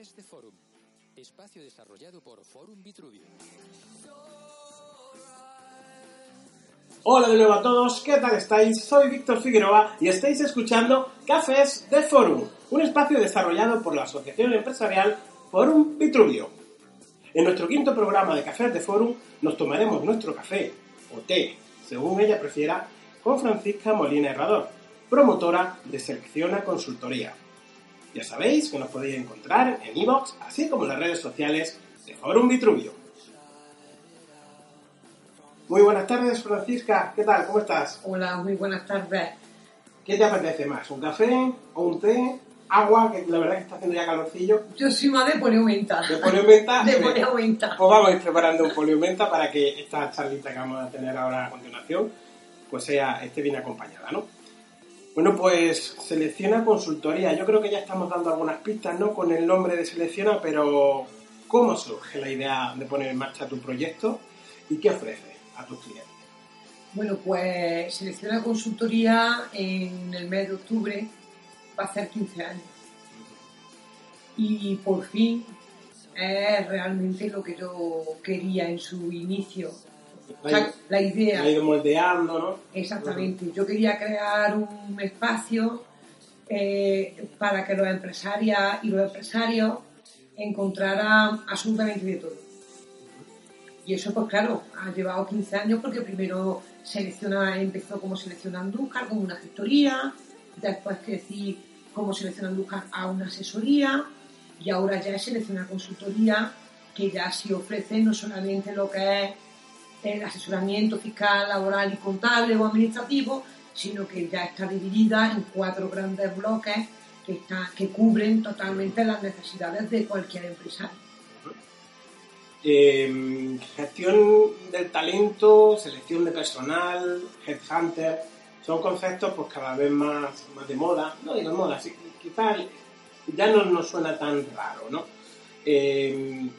Cafés de Forum, espacio desarrollado por Forum Vitruvio. Hola de nuevo a todos, ¿qué tal estáis? Soy Víctor Figueroa y estáis escuchando Cafés de Forum, un espacio desarrollado por la Asociación Empresarial Forum Vitruvio. En nuestro quinto programa de Cafés de Forum nos tomaremos nuestro café o té, según ella prefiera, con Francisca Molina Herrador, promotora de Selecciona Consultoría. Ya sabéis que nos podéis encontrar en iVoox, así como en las redes sociales de Forum Vitruvio. Muy buenas tardes, Francisca. ¿Qué tal? ¿Cómo estás? Hola, muy buenas tardes. ¿Qué te apetece más? ¿Un café o un té? ¿Agua? Que la verdad que está haciendo ya calorcillo. Yo soy más de poliomenta. ¿De poliomenta? De poliomenta. Pues vamos a ir preparando un poliomenta para que esta charlita que vamos a tener ahora a continuación pues sea, esté bien acompañada, ¿no? Bueno, pues Selecciona Consultoría. Yo creo que ya estamos dando algunas pistas, ¿no? Con el nombre de Selecciona, pero ¿cómo surge la idea de poner en marcha tu proyecto y qué ofrece a tus clientes? Bueno, pues selecciona consultoría en el mes de octubre, va a hacer 15 años. Y por fin es realmente lo que yo quería en su inicio. La La idea. ido moldeando, ¿no? Exactamente. Yo quería crear un espacio eh, para que los empresarias y los empresarios encontraran absolutamente de todo. Y eso, pues claro, ha llevado 15 años porque primero selecciona, empezó como Selecciona Andújar, como una gestoría, después crecí como Selecciona Andújar a una asesoría y ahora ya es Selecciona Consultoría que ya sí ofrece no solamente lo que es el asesoramiento fiscal, laboral y contable o administrativo, sino que ya está dividida en cuatro grandes bloques que, que cubren totalmente las necesidades de cualquier empresario. Eh, gestión del talento, selección de personal, headhunter, son conceptos pues cada vez más, más de moda, no digo moda, sí, quizás ya no nos suena tan raro, ¿no? Eh,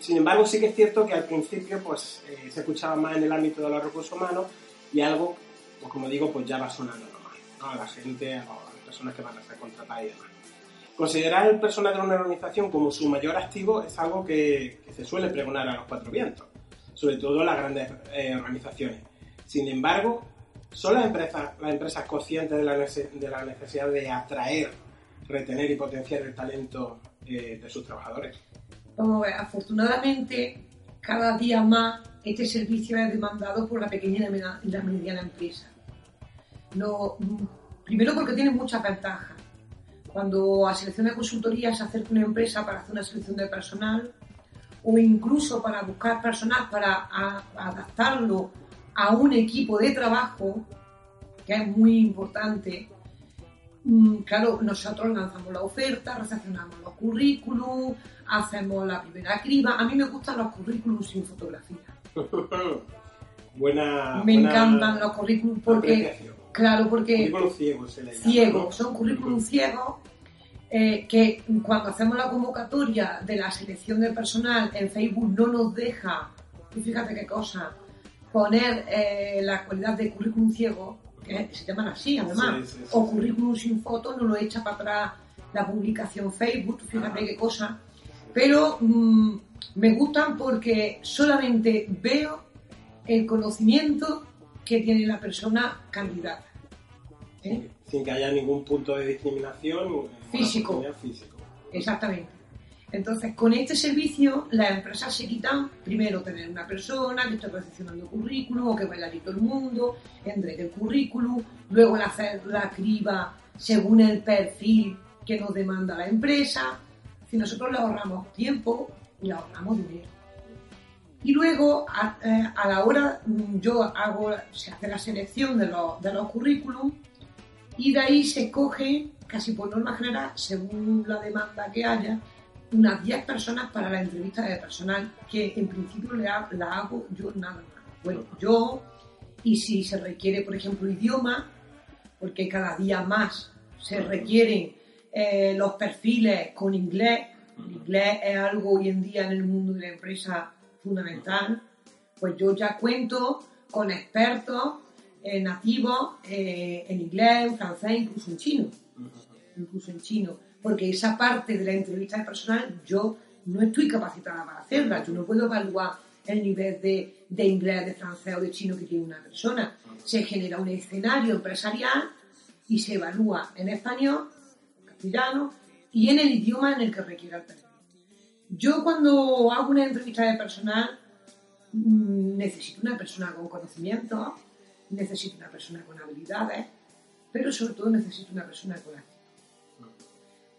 sin embargo, sí que es cierto que al principio pues eh, se escuchaba más en el ámbito de los recursos humanos y algo, pues como digo, pues ya va sonando normal, ¿no? A la gente, a las personas que van a ser contratadas y demás. Considerar el personal de una organización como su mayor activo es algo que, que se suele pregonar a los cuatro vientos, sobre todo las grandes eh, organizaciones. Sin embargo, ¿son las empresas, las empresas conscientes de la, de la necesidad de atraer, retener y potenciar el talento eh, de sus trabajadores? Vamos a ver, afortunadamente, cada día más este servicio es demandado por la pequeña y la mediana empresa. Mm, primero porque tiene muchas ventajas. Cuando a selección de consultoría se acerca una empresa para hacer una selección de personal o incluso para buscar personal para adaptarlo a un equipo de trabajo, que es muy importante, claro, nosotros lanzamos la oferta, recepcionamos los currículums, hacemos la primera criba. A mí me gustan los currículums sin fotografía. buena. me buena encantan los currículums porque, claro, porque Currículum ciego se le llama, ciegos, ¿no? son currículums ciegos eh, que cuando hacemos la convocatoria de la selección de personal en Facebook no nos deja, y fíjate qué cosa, poner eh, la cualidad de currículum ciego, se llaman así además, Sí, sí, sí, o currículum sin foto, no lo echa para atrás la publicación Facebook, fíjate Ah. qué cosa. Pero mm, me gustan porque solamente veo el conocimiento que tiene la persona candidata. ¿eh? Sin que haya ningún punto de discriminación. físico. Exactamente. Entonces, con este servicio, las empresas se quitan primero tener una persona que esté recepcionando currículum o que vaya todo el mundo, entregue el currículum, luego hacer la criba según el perfil que nos demanda la empresa. Si nosotros le ahorramos tiempo y le ahorramos dinero. Y luego, a, eh, a la hora, yo hago, se hace la selección de los, de los currículums y de ahí se coge, casi por norma general, según la demanda que haya, unas 10 personas para la entrevista de personal, que en principio le ha- la hago yo nada más. Bueno, yo, y si se requiere, por ejemplo, idioma, porque cada día más se requieren eh, los perfiles con inglés, el inglés es algo hoy en día en el mundo de la empresa fundamental, pues yo ya cuento con expertos eh, nativos eh, en inglés, en francés, incluso en chino. Incluso en chino. Porque esa parte de la entrevista de personal yo no estoy capacitada para hacerla, yo no puedo evaluar el nivel de, inglés, de francés o de chino que tiene una persona. Se genera un escenario empresarial y se evalúa en español, castellano y en el idioma en el que requiera el perfil. Yo cuando hago una entrevista de personal mm, necesito una persona con conocimiento, necesito una persona con habilidades, pero sobre todo necesito una persona con actitud.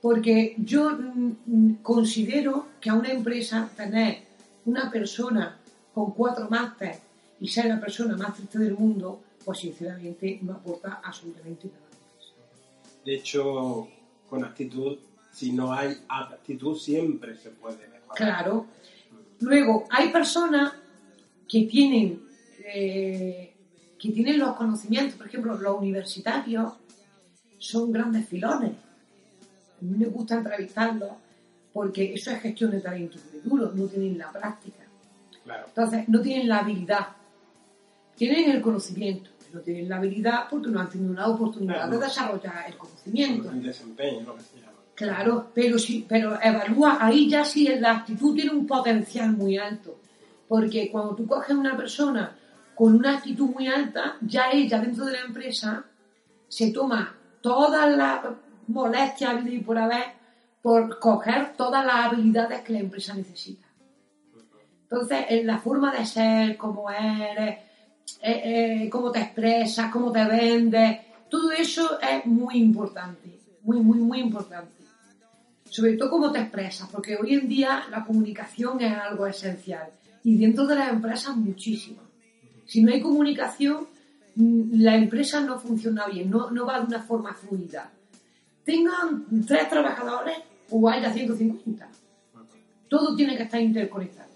Porque yo mm, considero que a una empresa tener una persona con cuatro másteres y ser la persona más triste del mundo, pues sinceramente no aporta absolutamente nada. De hecho, con actitud, si no hay actitud, siempre se puede mejorar. Claro. Luego, hay personas que tienen, eh, que tienen los conocimientos, por ejemplo, los universitarios son grandes filones. A mí me gusta entrevistarlos porque eso es gestión de talento duro, no tienen la práctica. Claro. Entonces, no tienen la habilidad. Tienen el conocimiento, pero no tienen la habilidad porque no han tenido una oportunidad Claro. de desarrollar el conocimiento. El desempeño, lo que se llama. Claro, pero sí, pero evalúa, ahí ya sí la actitud tiene un potencial muy alto. Porque cuando tú coges una persona con una actitud muy alta, ya ella dentro de la empresa se toma todas las molestias habidas y por haber por coger todas las habilidades que la empresa necesita. Entonces, en la forma de ser, cómo eres, eh, eh, cómo te expresas, cómo te vendes, todo eso es muy importante, muy, muy, muy importante. Sobre todo cómo te expresas, porque hoy en día la comunicación es algo esencial y dentro de las empresas muchísimo. Si no hay comunicación, mm, la empresa no funciona bien, no, no va de una forma fluida. Tengan tres trabajadores o haya 150. Todo tiene que estar interconectado.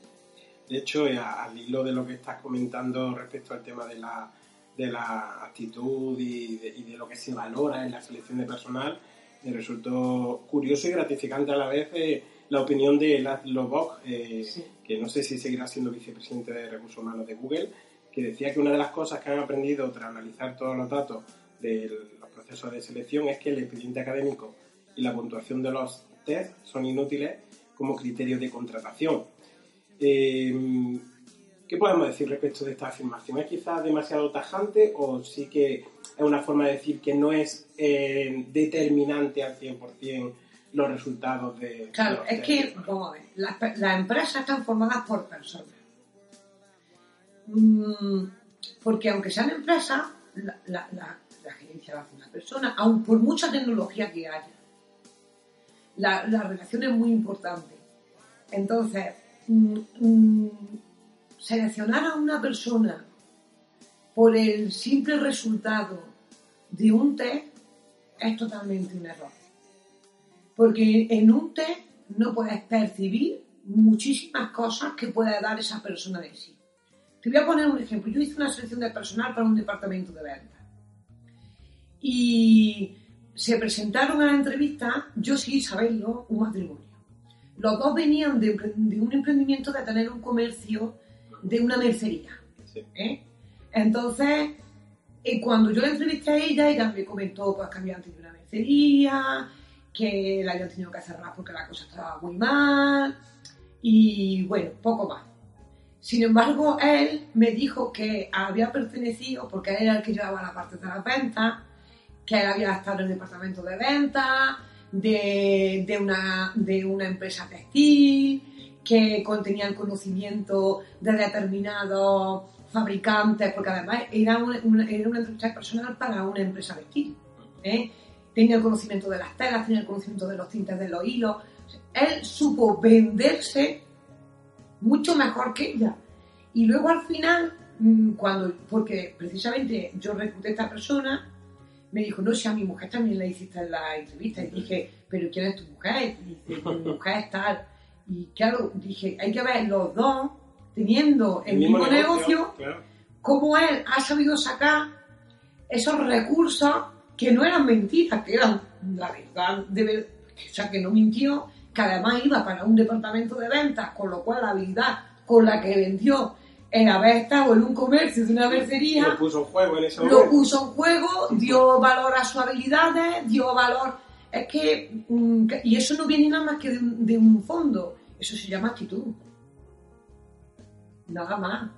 De hecho, eh, al hilo de lo que estás comentando respecto al tema de la, de la actitud y de, y de lo que se valora en la selección de personal, me resultó curioso y gratificante a la vez eh, la opinión de Laszlo Bock, eh, Sí. que no sé si seguirá siendo vicepresidente de Recursos Humanos de Google, que decía que una de las cosas que han aprendido tras analizar todos los datos de los procesos de selección es que el expediente académico y la puntuación de los test son inútiles como criterios de contratación. Eh, ¿Qué podemos decir respecto de esta afirmación? ¿Es quizás demasiado tajante o sí que es una forma de decir que no es eh, determinante al 100% los resultados de... Claro, es que, vamos a ver, las, las empresas están formadas por personas. Mm, porque aunque sean empresas, la, la- la- la gerencia la hace una persona, aun por mucha tecnología que haya. La, la relación es muy importante. Entonces, mm, mm, seleccionar a una persona por el simple resultado de un test es totalmente un error. Porque en un test no puedes percibir muchísimas cosas que puede dar esa persona de sí. Te voy a poner un ejemplo. Yo hice una selección de personal para un departamento de ventas. Y se presentaron a la entrevista, yo sin saberlo, un matrimonio. Los dos venían de, un emprendimiento de tener un comercio de una mercería. Sí. ¿eh? Entonces, eh, cuando yo la entrevisté a ella, ella me comentó pues, que habían tenido una mercería, que la habían tenido que cerrar porque la cosa estaba muy mal, y bueno, poco más. Sin embargo, él me dijo que había pertenecido, porque él era el que llevaba la parte de las ventas, que él había estado en el departamento de ventas, de, de una, de una empresa textil, que contenía el conocimiento de determinados fabricantes, porque además era una, una- era una entrevista personal para una empresa textil. ¿eh? Tenía el conocimiento de las telas, tenía el conocimiento de los tintes de los hilos. Él supo venderse mucho mejor que ella. Y luego al final, mm, cuando, porque precisamente yo recluté a esta persona, me dijo, no, si a mi mujer también le hiciste en la entrevista. Y dije, pero ¿quién es tu mujer? Y dice, mi mujer es tal. Y claro, dije, hay que ver los dos teniendo el, mismo, negocio, claro. cómo él ha sabido sacar esos recursos que no eran mentiras, que eran la verdad, de ver- o sea, que no mintió, que además iba para un departamento de ventas, con lo cual la habilidad con la que vendió el haber estado en un comercio de una mercería, Lo puso en juego en ese lo momento. puso en juego, dio valor a sus habilidades, dio valor es que, mm, y eso no viene nada más que de un, de un fondo, eso se llama actitud. Nada más.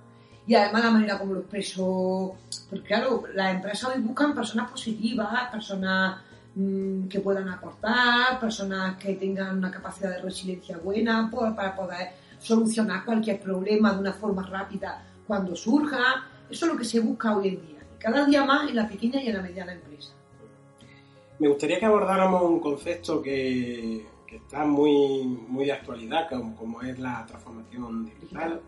Y además la manera como lo expreso, porque claro, las empresas hoy buscan personas positivas, personas mm, que puedan aportar, personas que tengan una capacidad de resiliencia buena por- para poder solucionar cualquier problema de una forma rápida cuando surja. Eso es lo que se busca hoy en día, y cada día más en la pequeña y en la mediana empresa. Me gustaría que abordáramos un concepto que, que está muy, muy de actualidad, como, como es la transformación digital.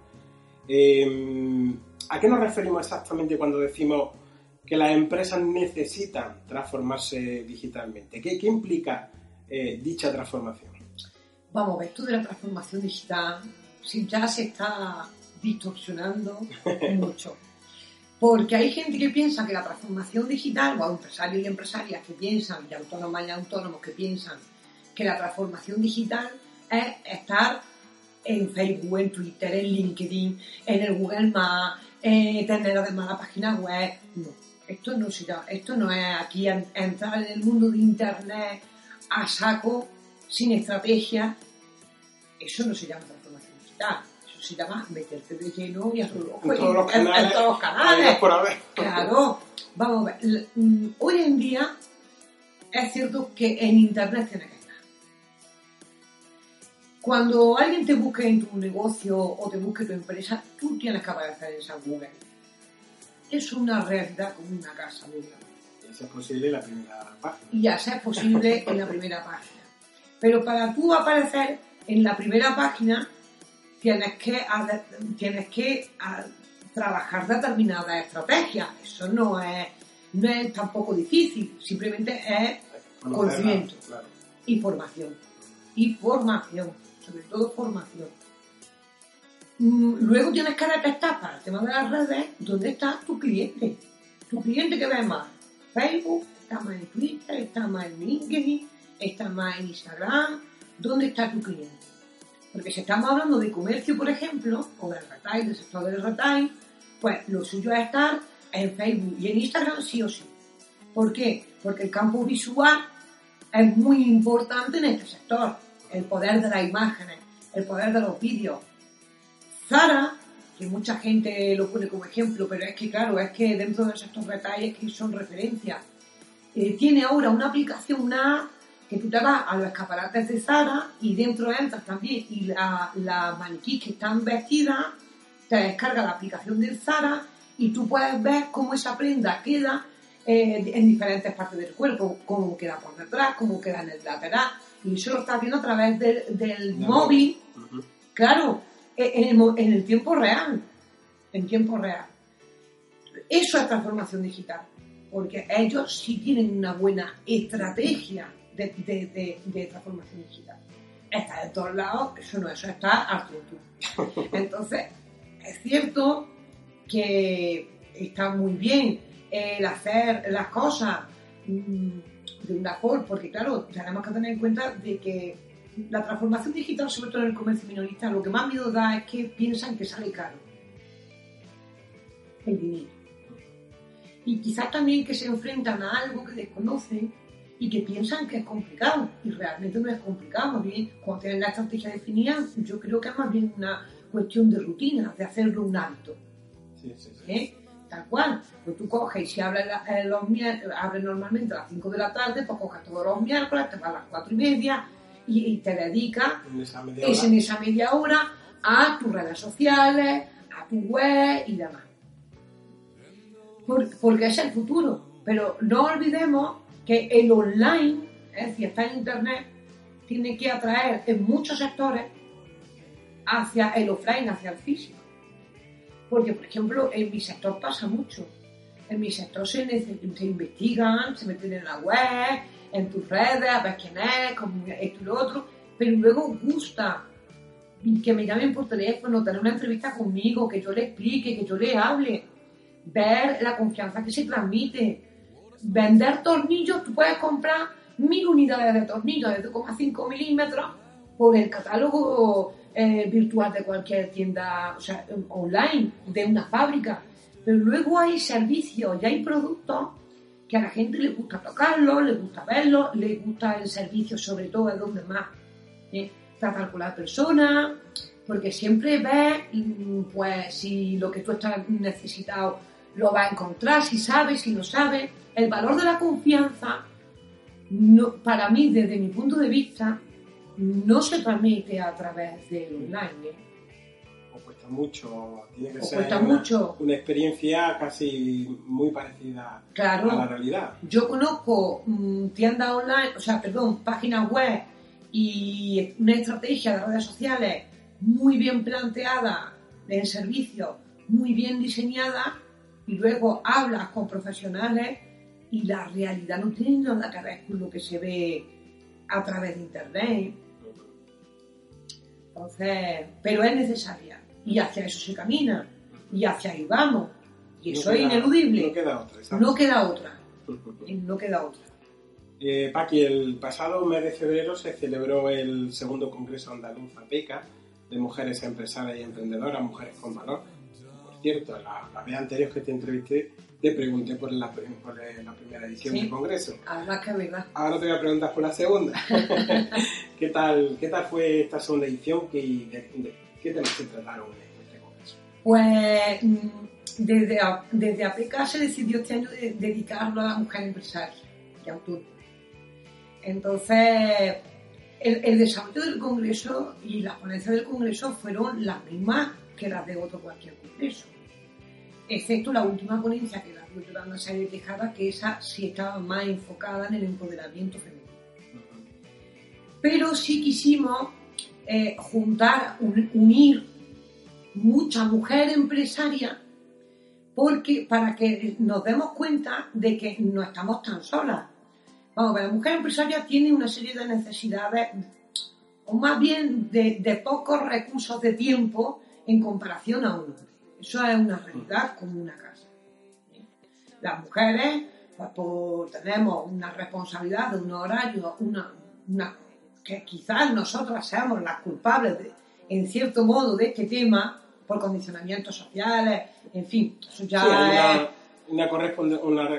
Eh, ¿A qué nos referimos exactamente cuando decimos que las empresas necesitan transformarse digitalmente? ¿Qué, qué implica eh, dicha transformación? Vamos a ver, esto de la transformación digital sí, ya se está distorsionando mucho. Porque hay gente que piensa que la transformación digital, o empresarios y empresarias que piensan, y autónomas y autónomos que piensan que la transformación digital es estar en Facebook, en Twitter, en LinkedIn, en el Google Maps, eh, tener además la página web. No, esto no, se llama- esto no es aquí en- entrar en el mundo de Internet a saco, sin estrategia. Eso no se llama Eso se llama meterte de lleno y a tu ojo En todos los en- en canales, todos los canales. habidos por haber. Claro, vamos a ver. mm, Hoy en día es cierto que en Internet tiene que estar. Cuando alguien te busque en tu negocio o te busque tu empresa, tú tienes que aparecer en esa Google. Es una realidad como una casa, Si es posible, la primera página. y ya sea posible en la primera página. Pero para tú aparecer en la primera página, tienes que, tienes que a- trabajar determinadas estrategias. Eso no es, no es tampoco difícil, simplemente es Conocimiento. claro. información. Y formación, sobre todo formación. Mm, Luego tienes que detectar para el tema de las redes dónde está tu cliente. Tu cliente que ve más Facebook, está más en Twitter, está más en LinkedIn, está más en Instagram. ¿Dónde está tu cliente? Porque si estamos hablando de comercio, por ejemplo, o del retail, del sector del retail, pues lo suyo es estar en Facebook y en Instagram sí o sí. ¿Por qué? Porque el campo visual es muy importante en este sector. El poder de las imágenes, el poder de los vídeos. Zara, que mucha gente lo pone como ejemplo, pero es que claro, es que dentro de estos detalles que son referencias, eh, tiene ahora una aplicación, una que tú te vas a los escaparates de Zara y dentro entras también y la- las maniquís que están vestidas, te descarga la aplicación de Zara y tú puedes ver cómo esa prenda queda eh, en diferentes partes del cuerpo, cómo queda por detrás, cómo queda en el lateral. Y eso lo estás viendo a través del, del móvil, claro, en el, mo- en el tiempo real. En tiempo real. Eso es transformación digital. Porque ellos sí tienen una buena estrategia de, de- de- de transformación digital. Está de todos lados, eso no, eso está al tú. Entonces, es cierto que está muy bien el hacer las cosas mm, de una forma, porque claro, tenemos que tener en cuenta de que la transformación digital, sobre todo en el comercio minorista, lo que más miedo da es que piensan que sale caro el dinero. Y quizás también que se enfrentan a algo que desconocen y que piensan que es complicado. Y realmente no es complicado. Más bien, cuando tienen la estrategia definida, yo creo que es más bien una cuestión de rutina, de hacerlo un hábito. Sí, sí, sí. ¿eh? Tal cual. Pues tú coges y si abres, la- eh, los abres normalmente a las 5 de la tarde, pues coges todos los miércoles, te vas a las 4 y media y, y te dedicas En esa media es en esa media hora a tus redes sociales, a tu web y demás. Por- porque es el futuro. Pero no olvidemos que el online, es decir, está en internet, tiene que atraer en muchos sectores hacia el offline, hacia el físico. Porque, por ejemplo, en mi sector pasa mucho. En mi sector se, se investigan, se meten en la web, en tus redes, a ver quién es, cómo esto y lo otro, pero luego gusta que me llamen por teléfono, tener una entrevista conmigo, que yo le explique, que yo le hable, ver la confianza que se transmite, vender tornillos, tú puedes comprar mil unidades de tornillos de 2,5 milímetros por el catálogo eh, virtual de cualquier tienda, online, de una fábrica. Pero luego hay servicios y hay productos que a la gente le gusta tocarlo, le gusta verlo, le gusta el servicio, sobre todo es donde más ¿eh? tratar con la persona, porque siempre ves, mm, pues, si lo que tú estás necesitado lo va a encontrar, si sabes, si no sabes. El valor de la confianza, no, para mí, desde mi punto de vista, no se transmite a través del online. ¿eh? O cuesta mucho, tiene que O ser cuesta una, mucho. una experiencia casi muy parecida Claro. a la realidad. Yo conozco mm, tiendas online, o sea, perdón, páginas web y una estrategia de redes sociales muy bien planteada en servicio, muy bien diseñada, y luego hablas con profesionales y la realidad no tiene nada que ver con lo que se ve a través de internet. Entonces, pero es necesaria y hacia eso se camina y hacia ahí vamos. Y No eso es ineludible. No queda otra, exacto. No queda otra. No queda otra. Eh, Paqui, el pasado mes de febrero se celebró el segundo Congreso Andaluz APECA de Mujeres Empresarias y Emprendedoras, Mujeres con Valor. Cierto, la, la vez anterior que te entrevisté te pregunté por la, por la primera edición Sí. del Congreso. Además que. Ahora te voy a preguntar por la segunda. ¿Qué tal, ¿Qué tal fue esta segunda edición? ¿Qué, de- de- qué temas se trataron en este Congreso? Pues mm, desde, desde APK se decidió este año de- dedicarlo a la mujer empresaria y autónoma. Entonces, el, el desarrollo del Congreso y las ponencias del Congreso fueron las mismas que las de otro cualquier Congreso. Excepto la última ponencia que la Yolanda Sáenz Tejada, que esa sí estaba más enfocada en el empoderamiento femenino. pero sí quisimos eh, juntar, un- unir mucha mujer empresaria porque para que nos demos cuenta de que no estamos tan solas. Vamos, la mujer empresaria tiene una serie de necesidades, o más bien de, de pocos recursos de tiempo en comparación a un hombre. Eso es una realidad como una casa. Las mujeres pues, por- tenemos una responsabilidad de un horario, una, una- que quizás nosotras seamos las culpables, de- en cierto modo, de este tema, por condicionamientos sociales, en fin, eso ya Sí, es... una,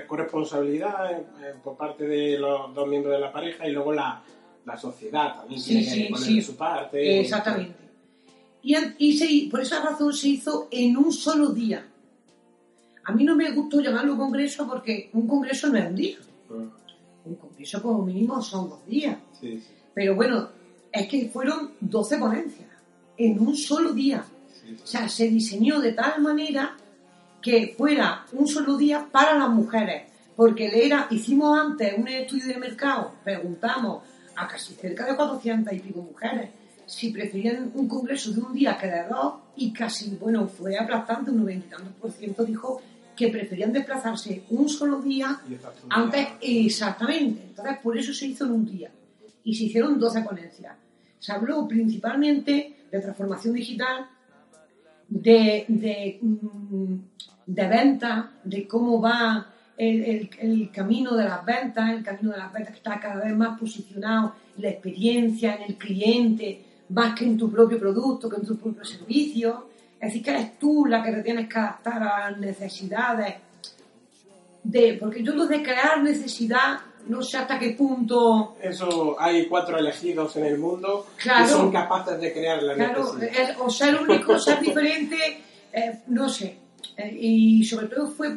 corresponsabilidad eh, por parte de los dos miembros de la pareja y luego la, la sociedad también Sí, tiene que sí, poner sí. de su parte. Exactamente. Y, y se- por esa razón se hizo en un solo día. A mí no me gustó llamarlo congreso porque un congreso no es un día. Mm, Un congreso como mínimo son dos días. Sí, sí, Pero bueno, es que fueron 12 ponencias en un solo día. sí, O sea, se diseñó de tal manera que fuera un solo día para las mujeres. Porque le era, hicimos antes un estudio de mercado, preguntamos a casi cerca de 400 y pico mujeres si preferían un congreso de un día que de dos y casi, bueno, fue aplastante, un 90 y tantos por ciento dijo que preferían desplazarse un solo día antes, exactamente. Entonces, por eso se hizo en un día. Y se hicieron 12 ponencias. Se habló principalmente de transformación digital, de, de, mm, de venta, de cómo va el, el- el camino de las ventas, el camino de las ventas que está cada vez más posicionado, la experiencia en el cliente, más que en tu propio producto, que en tu propio servicio. Es decir, que eres tú la que te tienes que adaptar a las necesidades de, porque yo lo de crear necesidad, no sé hasta qué punto, Eso, hay cuatro elegidos en el mundo Claro. que son capaces de crear la claro, necesidad. es- o ser único, ser diferente, eh, no sé. Eh, y sobre todo fue,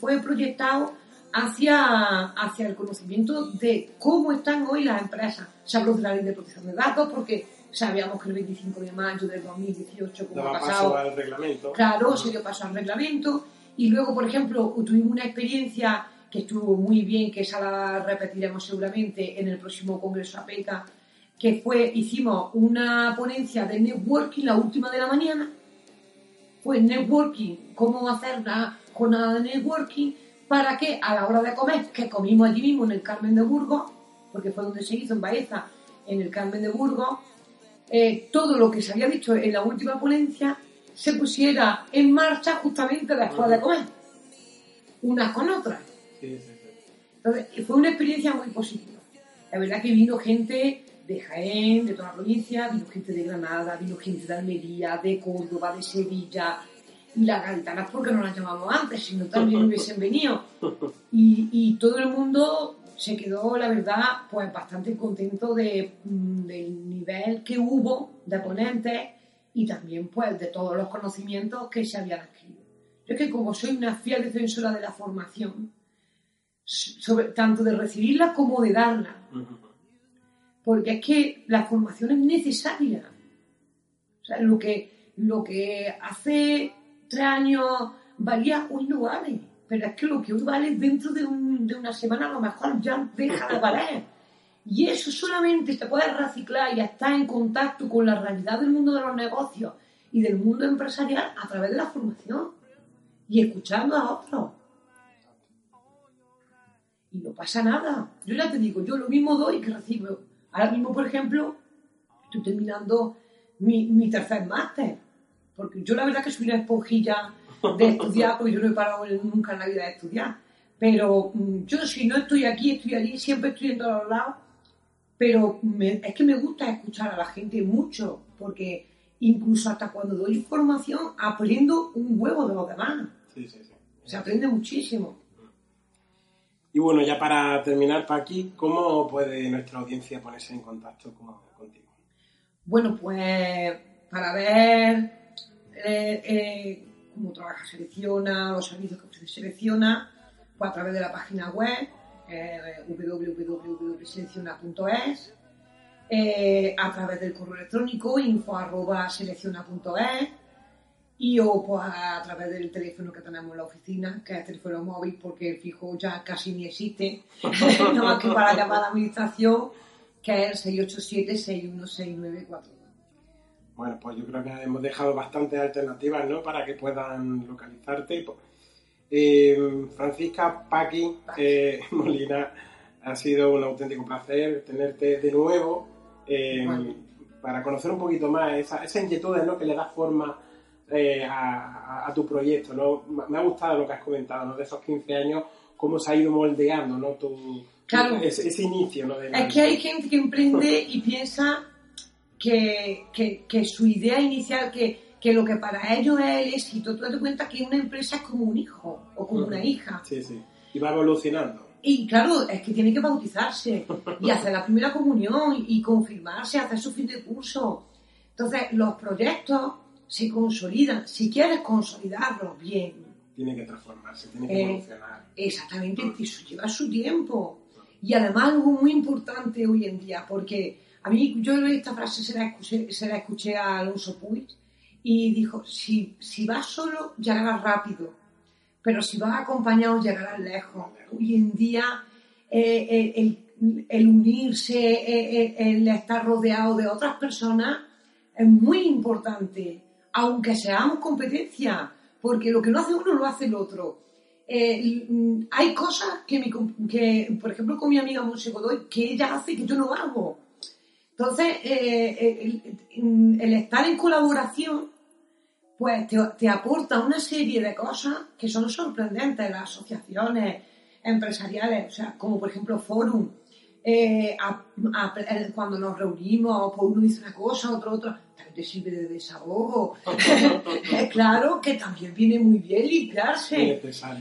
fue proyectado hacia, hacia el conocimiento de cómo están hoy las empresas. Se habló de la ley de protección de datos porque sabíamos que el 25 de mayo del 2018, como ha pasado, paso al reglamento. Claro, se dio paso al reglamento. Y luego, por ejemplo, tuvimos una experiencia que estuvo muy bien, que esa la repetiremos seguramente en el próximo Congreso APECA, que fue, hicimos una ponencia de networking, la última de la mañana. Fue networking, cómo hacer una jornada de networking para que a la hora de comer, que comimos allí mismo en el Carmen de Burgos, porque fue donde se hizo en Baeza, en el Carmen de Burgos, eh, todo lo que se había dicho en la última ponencia se pusiera en marcha justamente después de comer, unas con otras. Sí, sí, sí. Entonces, fue una experiencia muy positiva. La verdad que vino gente de Jaén, de toda la provincia, vino gente de Granada, vino gente de Almería, de Córdoba, de Sevilla, y las gaditanas porque no las llamamos antes, si no también hubiesen venido. Y, y todo el mundo se quedó, la verdad, pues bastante contento de, mm, del nivel que hubo de ponentes y también pues de todos los conocimientos que se habían adquirido. Yo es que como soy una fiel defensora de la formación, sobre, tanto de recibirla como de darla, porque es que la formación es necesaria. O sea, lo que, lo que hace tres años valía, hoy no vale. Pero es que lo que hoy vale dentro de, un, de una semana a lo mejor ya deja de valer. Y eso solamente se puede reciclar y estar en contacto con la realidad del mundo de los negocios y del mundo empresarial a través de la formación y escuchando a otros. Y no pasa nada. Yo ya te digo, yo lo mismo doy que recibo. Ahora mismo, por ejemplo, estoy terminando mi, mi tercer máster. Porque yo la verdad que soy una esponjilla de estudiar, porque yo no he parado nunca en la vida de estudiar. Pero mm, yo si no estoy aquí, estoy allí, siempre estoy en todos lados. Pero es que me gusta escuchar a la gente mucho, porque incluso hasta cuando doy información aprendo un huevo de los demás. Sí, sí, sí. Se aprende muchísimo. Y bueno, ya para terminar, Paqui, ¿cómo puede nuestra audiencia ponerse en contacto con, contigo? Bueno, pues para ver eh, eh, cómo trabaja Selecciona, los servicios que ofrece Selecciona, pues a través de la página web eh, www.selecciona.es, eh, a través del correo electrónico info.selecciona.es y o pues a través del teléfono que tenemos en la oficina, que es el teléfono móvil, porque el fijo ya casi ni existe, nada más que para llamar a la administración, que es el 687-616942. Bueno, pues yo creo que hemos dejado bastantes alternativas, ¿no? Para que puedan localizarte. Eh, Francisca Paqui eh, Molina, ha sido un auténtico placer tenerte de nuevo eh, Bueno. para conocer un poquito más esa, esa inquietud ¿no? que le da forma eh, a, a- a tu proyecto. ¿no? Me ha gustado lo que has comentado, ¿no? De esos 15 años, cómo se ha ido moldeando, ¿no? Tu, Claro. ese, ese inicio, ¿no? de la- Es que hay gente que emprende y piensa que, que- que su idea inicial, que, que lo que para ellos es el éxito, tú te das cuenta que una empresa es como un hijo o como una hija. Sí, sí. Y va evolucionando. Y claro, es que tiene que bautizarse y hacer la primera comunión y confirmarse, hacer su fin de curso. Entonces, los proyectos se consolidan. Si quieres consolidarlos bien, Tiene que transformarse, tiene que Eh, evolucionar. Exactamente, eso lleva su tiempo. Y además algo muy importante hoy en día, porque a mí yo esta frase se la escuché, se la escuché a Alonso Puig y dijo, si, si vas solo llegarás rápido, pero si vas acompañado llegarás lejos. Hoy en día eh, eh, el, unirse, eh, el estar rodeado de otras personas es muy importante, aunque seamos competencia, porque lo que no hace uno lo hace el otro. Mm, hay cosas que, mi que, por ejemplo, con mi amiga Monse Godoy, que ella hace que yo no hago. Entonces, el estar en colaboración, pues te, te aporta una serie de cosas que son sorprendentes. Las asociaciones empresariales, o sea, como por ejemplo Forum, eh, a- a- cuando nos reunimos, pues uno dice una cosa, otro otra, también te sirve de desahogo. Claro que también viene muy bien limpiarse.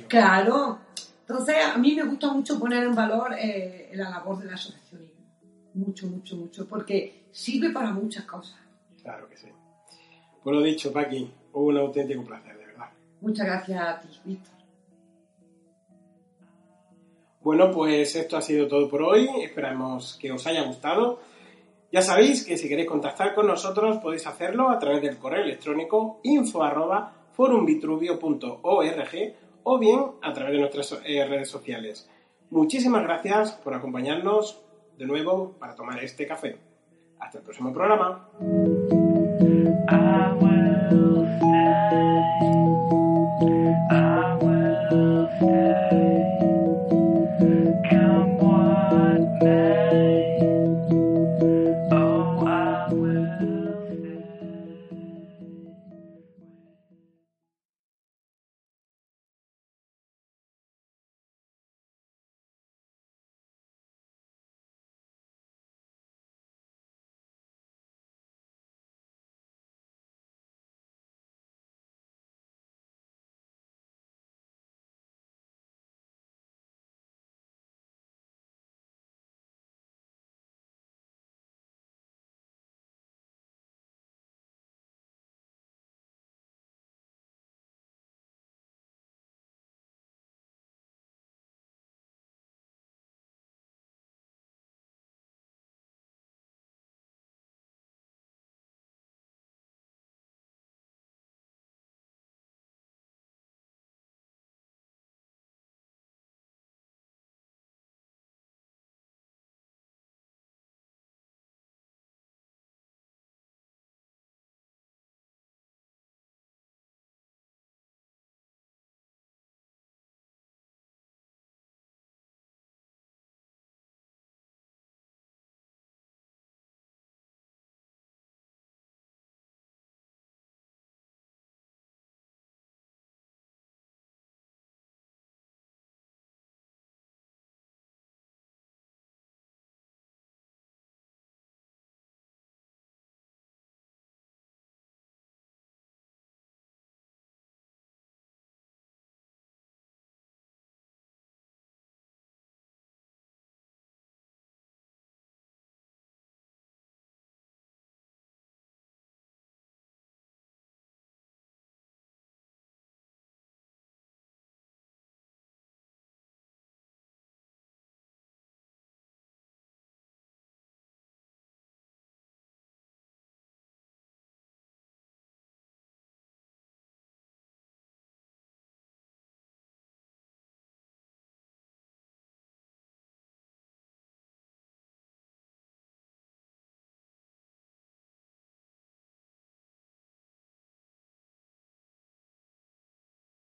Claro. Entonces, a mí me gusta mucho poner en valor eh, la labor del asociacionismo. Mucho, mucho, mucho, porque sirve para muchas cosas. Claro que sí. Pues lo dicho, Paqui, un auténtico placer, de verdad. Muchas gracias a ti, Víctor. Bueno, pues esto ha sido todo por hoy. Esperamos que os haya gustado. Ya sabéis que si queréis contactar con nosotros podéis hacerlo a través del correo electrónico info arroba forumvitruvio.org o bien a través de nuestras eh, redes sociales. Muchísimas gracias por acompañarnos de nuevo para tomar este café. Hasta el próximo programa.